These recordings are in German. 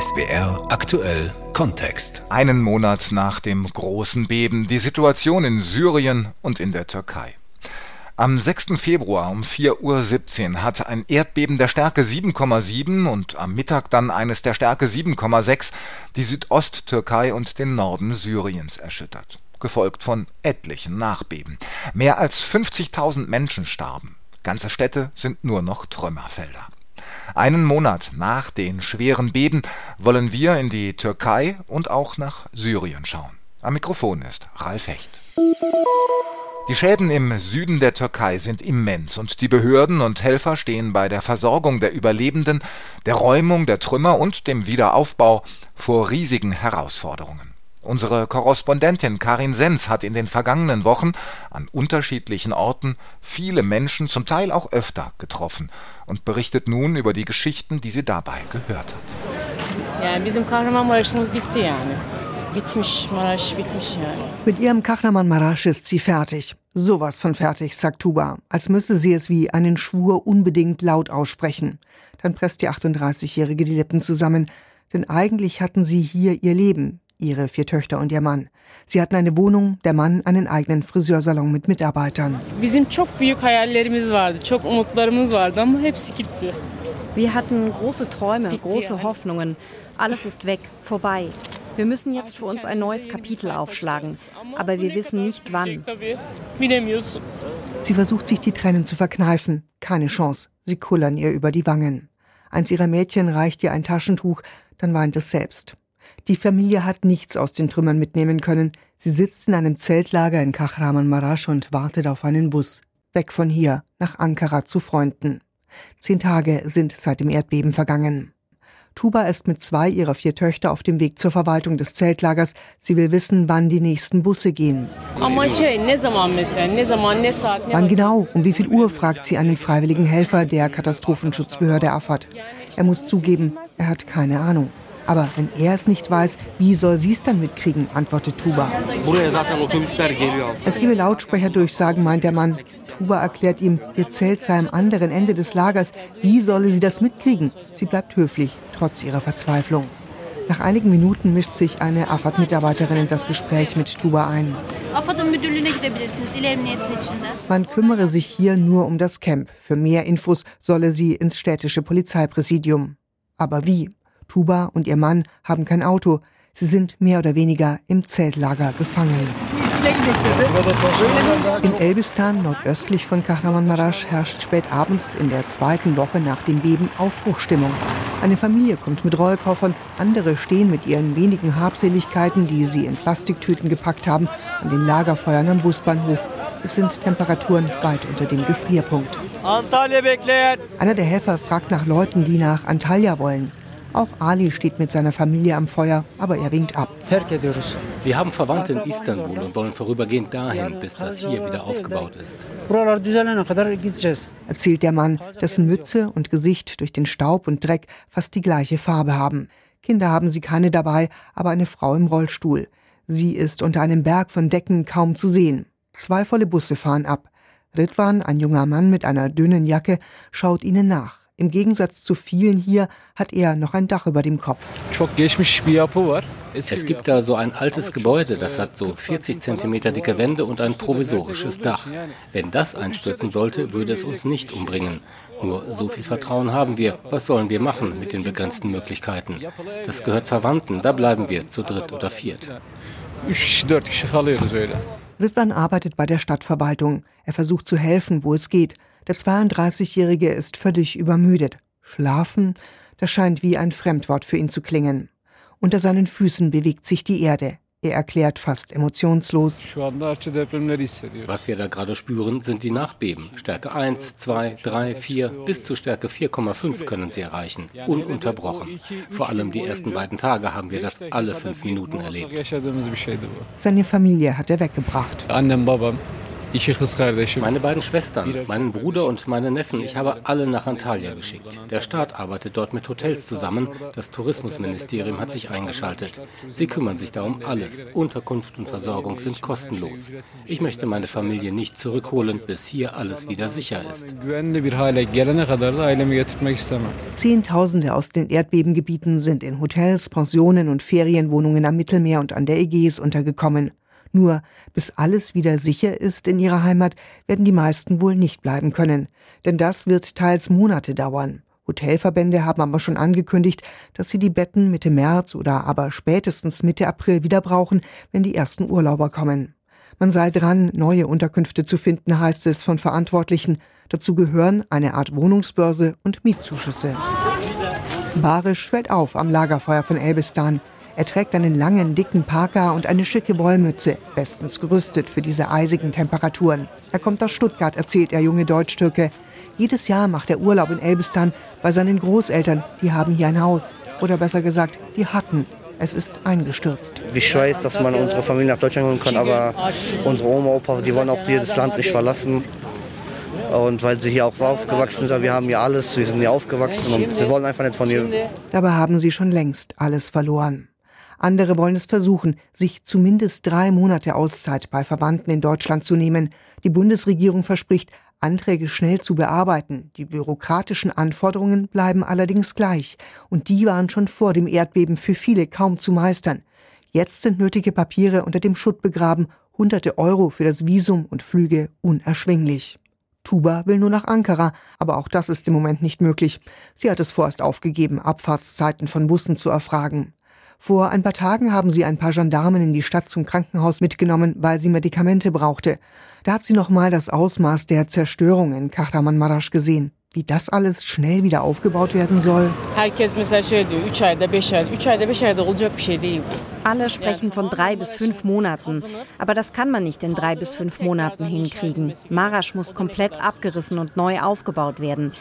SBR aktuell Kontext. Einen Monat nach dem großen Beben, die Situation in Syrien und in der Türkei. Am 6. Februar um 4.17 Uhr hat ein Erdbeben der Stärke 7,7 und am Mittag dann eines der Stärke 7,6 die Südosttürkei und den Norden Syriens erschüttert, gefolgt von etlichen Nachbeben. Mehr als 50.000 Menschen starben. Ganze Städte sind nur noch Trümmerfelder. Einen Monat nach den schweren Beben wollen wir in die Türkei und auch nach Syrien schauen. Am Mikrofon ist Ralf Hecht. Die Schäden im Süden der Türkei sind immens und die Behörden und Helfer stehen bei der Versorgung der Überlebenden, der Räumung der Trümmer und dem Wiederaufbau vor riesigen Herausforderungen. Unsere Korrespondentin Karin Sens hat in den vergangenen Wochen an unterschiedlichen Orten viele Menschen, zum Teil auch öfter, getroffen und berichtet nun über die Geschichten, die sie dabei gehört hat. Mit ihrem Kahraman ist sie fertig. Sowas von fertig, sagt Tuba, als müsste sie es wie einen Schwur unbedingt laut aussprechen. Dann presst die 38-Jährige die Lippen zusammen, denn eigentlich hatten sie hier ihr Leben, ihre vier Töchter und ihr Mann. Sie hatten eine Wohnung, der Mann einen eigenen Friseursalon mit Mitarbeitern. Wir hatten große Träume, große Hoffnungen. Alles ist weg, vorbei. Wir müssen jetzt für uns ein neues Kapitel aufschlagen, aber wir wissen nicht wann. Sie versucht sich die Tränen zu verkneifen. Keine Chance. Sie kullern ihr über die Wangen. Eins ihrer Mädchen reicht ihr ein Taschentuch, dann weint es selbst. Die Familie hat nichts aus den Trümmern mitnehmen können. Sie sitzt in einem Zeltlager in Kahramanmaraş und wartet auf einen Bus. Weg von hier, nach Ankara zu Freunden. Zehn Tage sind seit dem Erdbeben vergangen. Tuba ist mit zwei ihrer vier Töchter auf dem Weg zur Verwaltung des Zeltlagers. Sie will wissen, wann die nächsten Busse gehen. Wann genau, um wie viel Uhr, fragt sie einen freiwilligen Helfer der Katastrophenschutzbehörde Afad. Er muss zugeben, er hat keine Ahnung. Aber wenn er es nicht weiß, wie soll sie es dann mitkriegen, antwortet Tuba. Es gebe Lautsprecherdurchsagen, meint der Mann. Tuba erklärt ihm, ihr Zelt sei am anderen Ende des Lagers. Wie solle sie das mitkriegen? Sie bleibt höflich, trotz ihrer Verzweiflung. Nach einigen Minuten mischt sich eine AFAD-Mitarbeiterin in das Gespräch mit Tuba ein. Man kümmere sich hier nur um das Camp. Für mehr Infos solle sie ins städtische Polizeipräsidium. Aber wie? Tuba und ihr Mann haben kein Auto. Sie sind mehr oder weniger im Zeltlager gefangen. In Elbistan, nordöstlich von Kahramanmaraş, herrscht spät abends in der zweiten Woche nach dem Beben Aufbruchstimmung. Eine Familie kommt mit Rollkoffern, andere stehen mit ihren wenigen Habseligkeiten, die sie in Plastiktüten gepackt haben, an den Lagerfeuern am Busbahnhof. Es sind Temperaturen weit unter dem Gefrierpunkt. Einer der Helfer fragt nach Leuten, die nach Antalya wollen. Auch Ali steht mit seiner Familie am Feuer, aber er winkt ab. Wir haben Verwandte in Istanbul und wollen vorübergehend dahin, bis das hier wieder aufgebaut ist. Erzählt der Mann, dessen Mütze und Gesicht durch den Staub und Dreck fast die gleiche Farbe haben. Kinder haben sie keine dabei, aber eine Frau im Rollstuhl. Sie ist unter einem Berg von Decken kaum zu sehen. Zwei volle Busse fahren ab. Ritwan, ein junger Mann mit einer dünnen Jacke, schaut ihnen nach. Im Gegensatz zu vielen hier hat er noch ein Dach über dem Kopf. Es gibt da so ein altes Gebäude, das hat so 40 Zentimeter dicke Wände und ein provisorisches Dach. Wenn das einstürzen sollte, würde es uns nicht umbringen. Nur so viel Vertrauen haben wir. Was sollen wir machen mit den begrenzten Möglichkeiten? Das gehört Verwandten, da bleiben wir zu dritt oder viert. Ritwan arbeitet bei der Stadtverwaltung. Er versucht zu helfen, wo es geht. Der 32-Jährige ist völlig übermüdet. Schlafen, das scheint wie ein Fremdwort für ihn zu klingen. Unter seinen Füßen bewegt sich die Erde. Er erklärt fast emotionslos. Was wir da gerade spüren, sind die Nachbeben. Stärke 1, 2, 3, 4 bis zu Stärke 4,5 können sie erreichen. Ununterbrochen. Vor allem die ersten beiden Tage haben wir das alle fünf Minuten erlebt. Seine Familie hat er weggebracht. Meine beiden Schwestern, meinen Bruder und meine Neffen, ich habe alle nach Antalya geschickt. Der Staat arbeitet dort mit Hotels zusammen. Das Tourismusministerium hat sich eingeschaltet. Sie kümmern sich darum alles. Unterkunft und Versorgung sind kostenlos. Ich möchte meine Familie nicht zurückholen, bis hier alles wieder sicher ist. Zehntausende aus den Erdbebengebieten sind in Hotels, Pensionen und Ferienwohnungen am Mittelmeer und an der Ägäis untergekommen. Nur bis alles wieder sicher ist in ihrer Heimat, werden die meisten wohl nicht bleiben können. Denn das wird teils Monate dauern. Hotelverbände haben aber schon angekündigt, dass sie die Betten Mitte März oder aber spätestens Mitte April wieder brauchen, wenn die ersten Urlauber kommen. Man sei dran, neue Unterkünfte zu finden, heißt es von Verantwortlichen. Dazu gehören eine Art Wohnungsbörse und Mietzuschüsse. Barisch fällt auf am Lagerfeuer von Elbistan. Er trägt einen langen, dicken Parker und eine schicke Wollmütze, bestens gerüstet für diese eisigen Temperaturen. Er kommt aus Stuttgart, erzählt der junge Deutsch-Türke. Jedes Jahr macht er Urlaub in Elbistan bei seinen Großeltern. Die haben hier ein Haus. Oder besser gesagt, die hatten. Es ist eingestürzt. Ich weiß, dass man unsere Familie nach Deutschland holen kann, aber unsere Oma, Opa, die wollen auch dieses Land nicht verlassen. Und weil sie hier auch aufgewachsen sind, wir haben hier alles, wir sind hier aufgewachsen und sie wollen einfach nicht von hier. Dabei haben sie schon längst alles verloren. Andere wollen es versuchen, sich zumindest drei Monate Auszeit bei Verwandten in Deutschland zu nehmen. Die Bundesregierung verspricht, Anträge schnell zu bearbeiten. Die bürokratischen Anforderungen bleiben allerdings gleich. Und die waren schon vor dem Erdbeben für viele kaum zu meistern. Jetzt sind nötige Papiere unter dem Schutt begraben, hunderte Euro für das Visum und Flüge unerschwinglich. Tuba will nur nach Ankara, aber auch das ist im Moment nicht möglich. Sie hat es vorerst aufgegeben, Abfahrtszeiten von Bussen zu erfragen. Vor ein paar Tagen haben sie ein paar Gendarmen in die Stadt zum Krankenhaus mitgenommen, weil sie Medikamente brauchte. Da hat sie nochmal das Ausmaß der Zerstörung in Kahramanmaraş gesehen. Wie das alles schnell wieder aufgebaut werden soll. Alle sprechen von drei bis fünf Monaten. Aber das kann man nicht in drei bis fünf Monaten hinkriegen. Marasch muss komplett abgerissen und neu aufgebaut werden.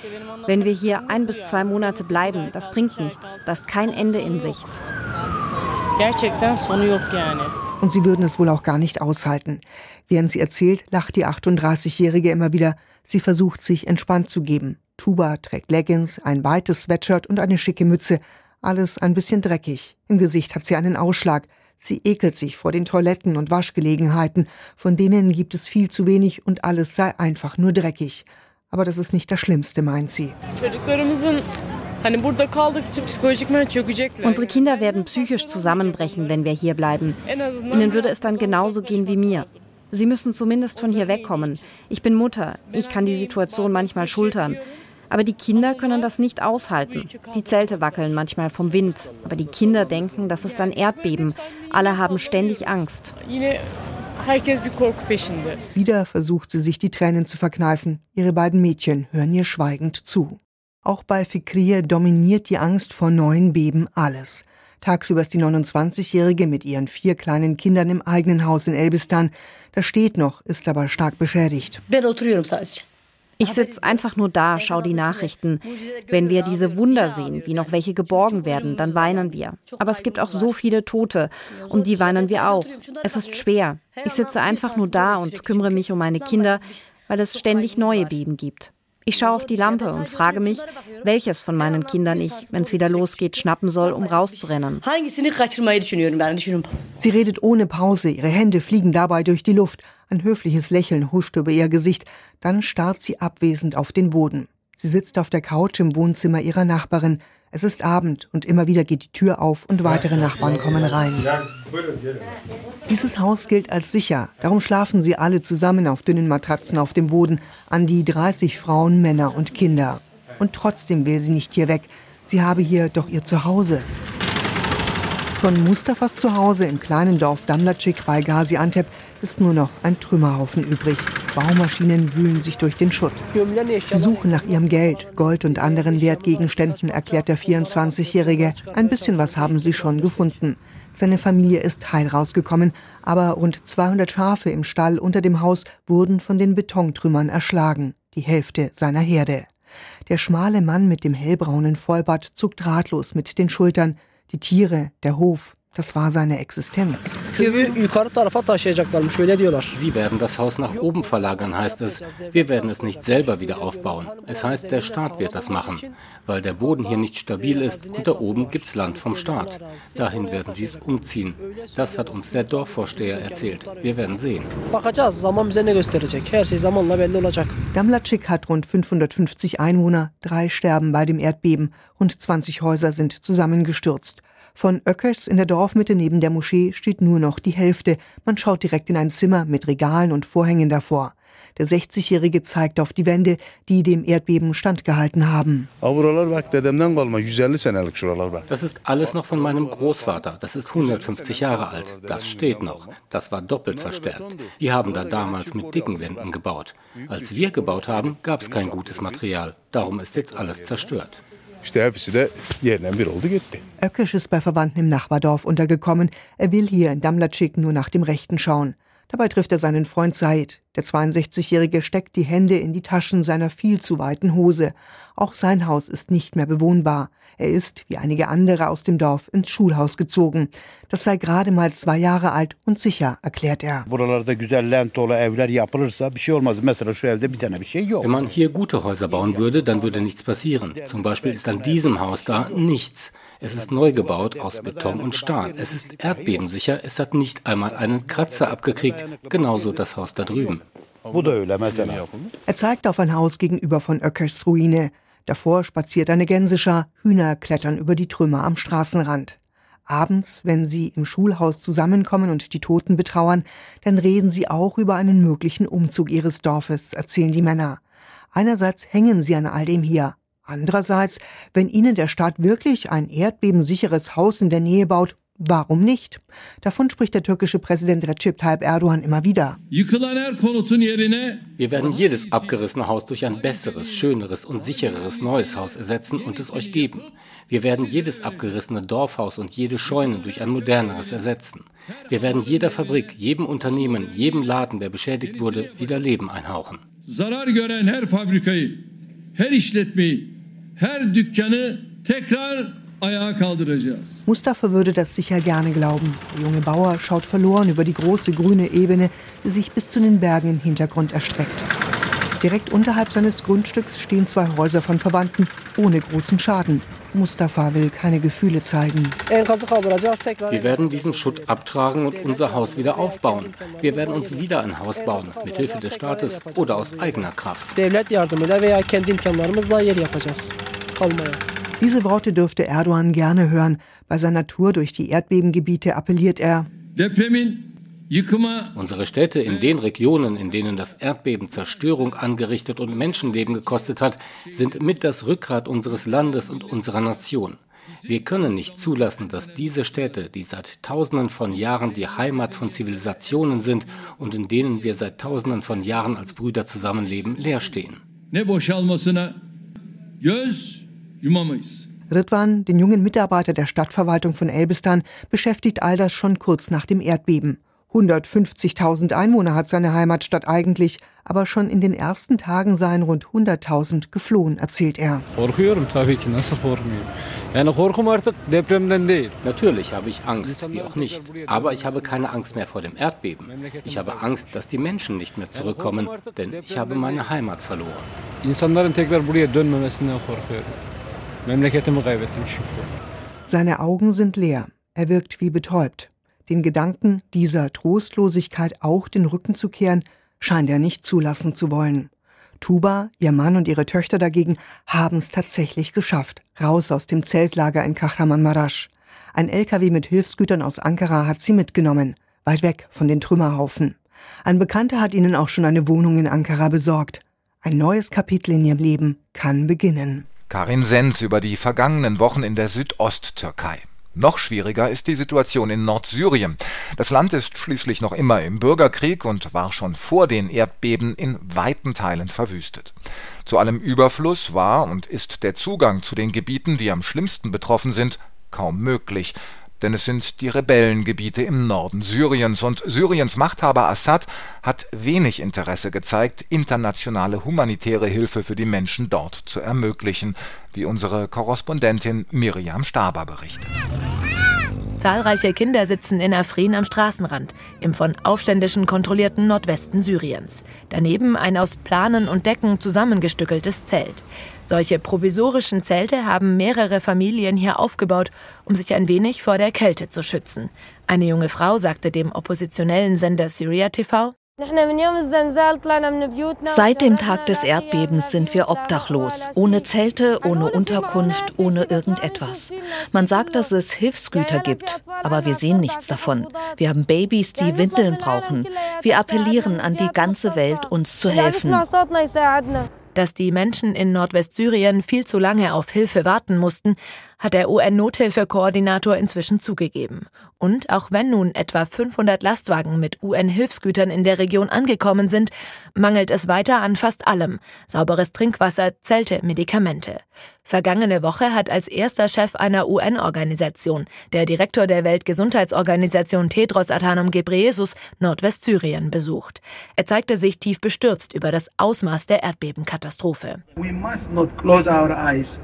Wenn wir hier ein bis zwei Monate bleiben, das bringt nichts. Das ist kein Ende in Sicht. Gerçekten sonu yok yani. Und sie würden es wohl auch gar nicht aushalten. Während sie erzählt, lacht die 38-Jährige immer wieder. Sie versucht sich entspannt zu geben. Tuba trägt Leggings, ein weites Sweatshirt und eine schicke Mütze. Alles ein bisschen dreckig. Im Gesicht hat sie einen Ausschlag. Sie ekelt sich vor den Toiletten und Waschgelegenheiten. Von denen gibt es viel zu wenig und alles sei einfach nur dreckig. Aber das ist nicht das Schlimmste, meint sie. Unsere Kinder werden psychisch zusammenbrechen, wenn wir hier bleiben. Ihnen würde es dann genauso gehen wie mir. Sie müssen zumindest von hier wegkommen. Ich bin Mutter. Ich kann die Situation manchmal schultern. Aber die Kinder können das nicht aushalten. Die Zelte wackeln manchmal vom Wind. Aber die Kinder denken, das ist ein Erdbeben. Alle haben ständig Angst. Wieder versucht sie sich die Tränen zu verkneifen. Ihre beiden Mädchen hören ihr schweigend zu. Auch bei Fikriye dominiert die Angst vor neuen Beben alles. Tagsüber ist die 29-Jährige mit ihren vier kleinen Kindern im eigenen Haus in Elbistan. Das steht noch, ist aber stark beschädigt. Ich sitze einfach nur da, schaue die Nachrichten. Wenn wir diese Wunder sehen, wie noch welche geborgen werden, dann weinen wir. Aber es gibt auch so viele Tote, um die weinen wir auch. Es ist schwer. Ich sitze einfach nur da und kümmere mich um meine Kinder, weil es ständig neue Beben gibt. Ich schaue auf die Lampe und frage mich, welches von meinen Kindern ich, wenn es wieder losgeht, schnappen soll, um rauszurennen. Sie redet ohne Pause, ihre Hände fliegen dabei durch die Luft. Ein höfliches Lächeln huscht über ihr Gesicht, dann starrt sie abwesend auf den Boden. Sie sitzt auf der Couch im Wohnzimmer ihrer Nachbarin. Es ist Abend und immer wieder geht die Tür auf und weitere Nachbarn kommen rein. Dieses Haus gilt als sicher, darum schlafen sie alle zusammen auf dünnen Matratzen auf dem Boden, an die 30 Frauen, Männer und Kinder. Und trotzdem will sie nicht hier weg. Sie habe hier doch ihr Zuhause. Von Mustafas Zuhause im kleinen Dorf Damlacik bei Gaziantep ist nur noch ein Trümmerhaufen übrig. Baumaschinen wühlen sich durch den Schutt. Sie suchen nach ihrem Geld, Gold und anderen Wertgegenständen, erklärt der 24-Jährige. Ein bisschen was haben sie schon gefunden. Seine Familie ist heil rausgekommen, aber rund 200 Schafe im Stall unter dem Haus wurden von den Betontrümmern erschlagen, die Hälfte seiner Herde. Der schmale Mann mit dem hellbraunen Vollbart zuckt ratlos mit den Schultern. Die Tiere, der Hof, Das war seine Existenz. Sie werden das Haus nach oben verlagern, heißt es. Wir werden es nicht selber wieder aufbauen. Es heißt, der Staat wird das machen, weil der Boden hier nicht stabil ist und da oben gibt's Land vom Staat. Dahin werden sie es umziehen. Das hat uns der Dorfvorsteher erzählt. Wir werden sehen. Damlacik hat rund 550 Einwohner, drei sterben bei dem Erdbeben, rund 20 Häuser sind zusammengestürzt. Von Öckers in der Dorfmitte neben der Moschee steht nur noch die Hälfte. Man schaut direkt in ein Zimmer mit Regalen und Vorhängen davor. Der 60-Jährige zeigt auf die Wände, die dem Erdbeben standgehalten haben. Das ist alles noch von meinem Großvater. Das ist 150 Jahre alt. Das steht noch. Das war doppelt verstärkt. Die haben da damals mit dicken Wänden gebaut. Als wir gebaut haben, gab es kein gutes Material. Darum ist jetzt alles zerstört. İşte hepsi de yerine bir oldu gitti. Ökkesch ist bei Verwandten im Nachbardorf untergekommen. Er will hier in Damlatschik nur nach dem Rechten schauen. Dabei trifft er seinen Freund Said. Der 62-Jährige steckt die Hände in die Taschen seiner viel zu weiten Hose. Auch sein Haus ist nicht mehr bewohnbar. Er ist, wie einige andere aus dem Dorf, ins Schulhaus gezogen. Das sei gerade mal zwei Jahre alt und sicher, erklärt er. Wenn man hier gute Häuser bauen würde, dann würde nichts passieren. Zum Beispiel ist an diesem Haus da nichts. Es ist neu gebaut aus Beton und Stahl. Es ist erdbebensicher. Es hat nicht einmal einen Kratzer abgekriegt. Genauso das Haus da drüben. Er zeigt auf ein Haus gegenüber von Öckers Ruine. Davor spaziert eine Gänseschar, Hühner klettern über die Trümmer am Straßenrand. Abends, wenn sie im Schulhaus zusammenkommen und die Toten betrauern, dann reden sie auch über einen möglichen Umzug ihres Dorfes, erzählen die Männer. Einerseits hängen sie an all dem hier. Andererseits, wenn ihnen der Staat wirklich ein erdbebensicheres Haus in der Nähe baut, Warum nicht? Davon spricht der türkische Präsident Recep Tayyip Erdogan immer wieder. Wir werden jedes abgerissene Haus durch ein besseres, schöneres und sichereres neues Haus ersetzen und es euch geben. Wir werden jedes abgerissene Dorfhaus und jede Scheune durch ein moderneres ersetzen. Wir werden jeder Fabrik, jedem Unternehmen, jedem Laden, der beschädigt wurde, wieder Leben einhauchen. Zarar gören her fabrikayı, her işletmeyi, her dükkanı tekrar ayağa kaldıracağız. Mustafa würde das sicher gerne glauben. Der junge Bauer schaut verloren über die große grüne Ebene, die sich bis zu den Bergen im Hintergrund erstreckt. Direkt unterhalb seines Grundstücks stehen zwei Häuser von Verwandten ohne großen Schaden. Mustafa will keine Gefühle zeigen. Wir werden diesen Schutt abtragen und unser Haus wieder aufbauen. Wir werden uns wieder ein Haus bauen, mit Hilfe des Staates oder aus eigener Kraft. Diese Worte dürfte Erdogan gerne hören. Bei seiner Tour durch die Erdbebengebiete appelliert er. Unsere Städte in den Regionen, in denen das Erdbeben Zerstörung angerichtet und Menschenleben gekostet hat, sind mit das Rückgrat unseres Landes und unserer Nation. Wir können nicht zulassen, dass diese Städte, die seit Tausenden von Jahren die Heimat von Zivilisationen sind und in denen wir seit Tausenden von Jahren als Brüder zusammenleben, leer stehen. Ne boşalmasına göz Ritwan, den jungen Mitarbeiter der Stadtverwaltung von Elbistan, beschäftigt all das schon kurz nach dem Erdbeben. 150.000 Einwohner hat seine Heimatstadt eigentlich, aber schon in den ersten Tagen seien rund 100.000 geflohen, erzählt er. Natürlich habe ich Angst, wie auch nicht. Aber ich habe keine Angst mehr vor dem Erdbeben. Ich habe Angst, dass die Menschen nicht mehr zurückkommen, denn ich habe meine Heimat verloren. Seine Augen sind leer. Er wirkt wie betäubt. Den Gedanken, dieser Trostlosigkeit auch den Rücken zu kehren, scheint er nicht zulassen zu wollen. Tuba, ihr Mann und ihre Töchter dagegen haben es tatsächlich geschafft, raus aus dem Zeltlager in Kahramanmaraş. Ein LKW mit Hilfsgütern aus Ankara hat sie mitgenommen, weit weg von den Trümmerhaufen. Ein Bekannter hat ihnen auch schon eine Wohnung in Ankara besorgt. Ein neues Kapitel in ihrem Leben kann beginnen. Karin Sens über die vergangenen Wochen in der Südosttürkei. Noch schwieriger ist die Situation in Nordsyrien. Das Land ist schließlich noch immer im Bürgerkrieg und war schon vor den Erdbeben in weiten Teilen verwüstet. Zu allem Überfluss war und ist der Zugang zu den Gebieten, die am schlimmsten betroffen sind, kaum möglich denn es sind die Rebellengebiete im Norden Syriens und Syriens Machthaber Assad hat wenig Interesse gezeigt, internationale humanitäre Hilfe für die Menschen dort zu ermöglichen, wie unsere Korrespondentin Miriam Staber berichtet. Zahlreiche Kinder sitzen in Afrin am Straßenrand, im von Aufständischen kontrollierten Nordwesten Syriens. Daneben ein aus Planen und Decken zusammengestückeltes Zelt. Solche provisorischen Zelte haben mehrere Familien hier aufgebaut, um sich ein wenig vor der Kälte zu schützen. Eine junge Frau sagte dem oppositionellen Sender Syria TV, Seit dem Tag des Erdbebens sind wir obdachlos, ohne Zelte, ohne Unterkunft, ohne irgendetwas. Man sagt, dass es Hilfsgüter gibt, aber wir sehen nichts davon. Wir haben Babys, die Windeln brauchen. Wir appellieren an die ganze Welt, uns zu helfen. Dass die Menschen in Nordwestsyrien viel zu lange auf Hilfe warten mussten, hat der UN-Nothilfekoordinator inzwischen zugegeben. Und auch wenn nun etwa 500 Lastwagen mit UN-Hilfsgütern in der Region angekommen sind, mangelt es weiter an fast allem. Sauberes Trinkwasser, Zelte, Medikamente. Vergangene Woche hat als erster Chef einer UN-Organisation, der Direktor der Weltgesundheitsorganisation Tedros Adhanom Ghebreyesus, Nordwestsyrien besucht. Er zeigte sich tief bestürzt über das Ausmaß der Erdbebenkatastrophe.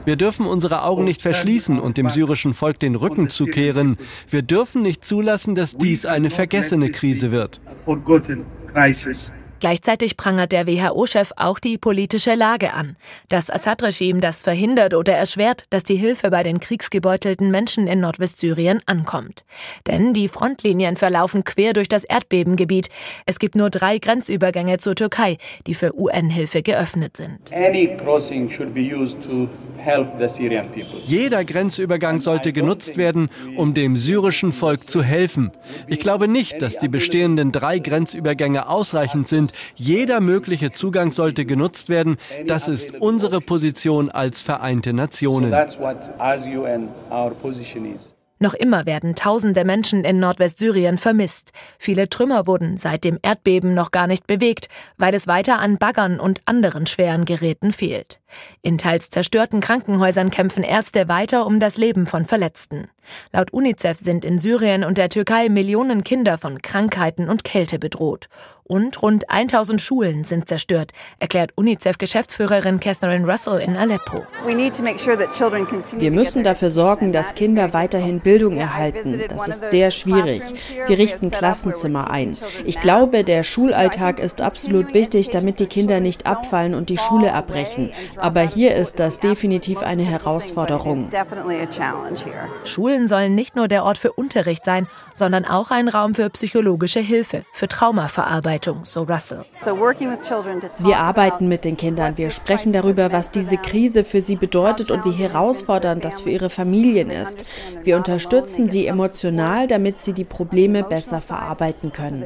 Wir dürfen unsere Augen nicht verschließen verschließen und dem syrischen Volk den Rücken zukehren. Wir dürfen nicht zulassen, dass dies eine vergessene Krise wird. Gleichzeitig prangert der WHO-Chef auch die politische Lage an. Das Assad-Regime, das verhindert oder erschwert, dass die Hilfe bei den kriegsgebeutelten Menschen in Nordwestsyrien ankommt. Denn die Frontlinien verlaufen quer durch das Erdbebengebiet. Es gibt nur drei Grenzübergänge zur Türkei, die für UN-Hilfe geöffnet sind. Jeder Grenzübergang sollte genutzt werden, um dem syrischen Volk zu helfen. Ich glaube nicht, dass die bestehenden drei Grenzübergänge ausreichend sind, sind. Jeder mögliche Zugang sollte genutzt werden. Das ist unsere Position als Vereinte Nationen. Noch immer werden tausende Menschen in Nordwestsyrien vermisst. Viele Trümmer wurden seit dem Erdbeben noch gar nicht bewegt, weil es weiter an Baggern und anderen schweren Geräten fehlt. In teils zerstörten Krankenhäusern kämpfen Ärzte weiter um das Leben von Verletzten. Laut UNICEF sind in Syrien und der Türkei Millionen Kinder von Krankheiten und Kälte bedroht. Und rund 1000 Schulen sind zerstört, erklärt UNICEF-Geschäftsführerin Catherine Russell in Aleppo. Wir müssen dafür sorgen, dass Kinder weiterhin Bildung erhalten. Das ist sehr schwierig. Wir richten Klassenzimmer ein. Ich glaube, der Schulalltag ist absolut wichtig, damit die Kinder nicht abfallen und die Schule abbrechen. Aber hier ist das definitiv eine Herausforderung. Schulen sollen nicht nur der Ort für Unterricht sein, sondern auch ein Raum für psychologische Hilfe, für Traumaverarbeitung, so Russell. Wir arbeiten mit den Kindern, wir sprechen darüber, was diese Krise für sie bedeutet und wie herausfordernd das für ihre Familien ist. Wir unterstützen sie emotional, damit sie die Probleme besser verarbeiten können.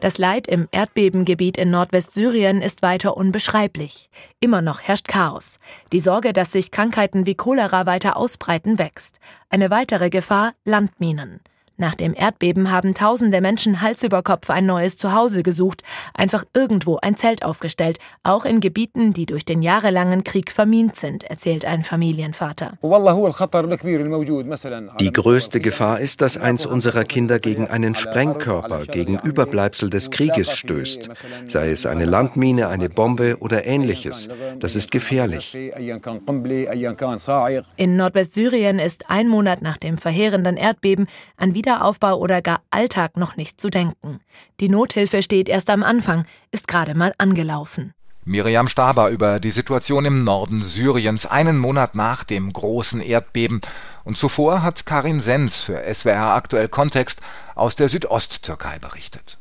Das Leid im Erdbebengebiet in Nordwestsyrien ist weiter unbeschreiblich. Immer noch herrscht Chaos. Die Sorge, dass sich Krankheiten wie Cholera weiter ausbreiten, wächst. Eine weitere Gefahr Landminen. Nach dem Erdbeben haben tausende Menschen Hals über Kopf ein neues Zuhause gesucht, einfach irgendwo ein Zelt aufgestellt, auch in Gebieten, die durch den jahrelangen Krieg vermint sind, erzählt ein Familienvater. Die größte Gefahr ist, dass eins unserer Kinder gegen einen Sprengkörper, gegen Überbleibsel des Krieges stößt, sei es eine Landmine, eine Bombe oder ähnliches. Das ist gefährlich. In Nordwestsyrien ist ein Monat nach dem verheerenden Erdbeben an Wiederaufbau oder gar Alltag noch nicht zu denken. Die Nothilfe steht erst am Anfang, ist gerade mal angelaufen. Miriam Staber über die Situation im Norden Syriens, einen Monat nach dem großen Erdbeben. Und zuvor hat Karin Sens für SWR aktuell Kontext aus der Südosttürkei berichtet.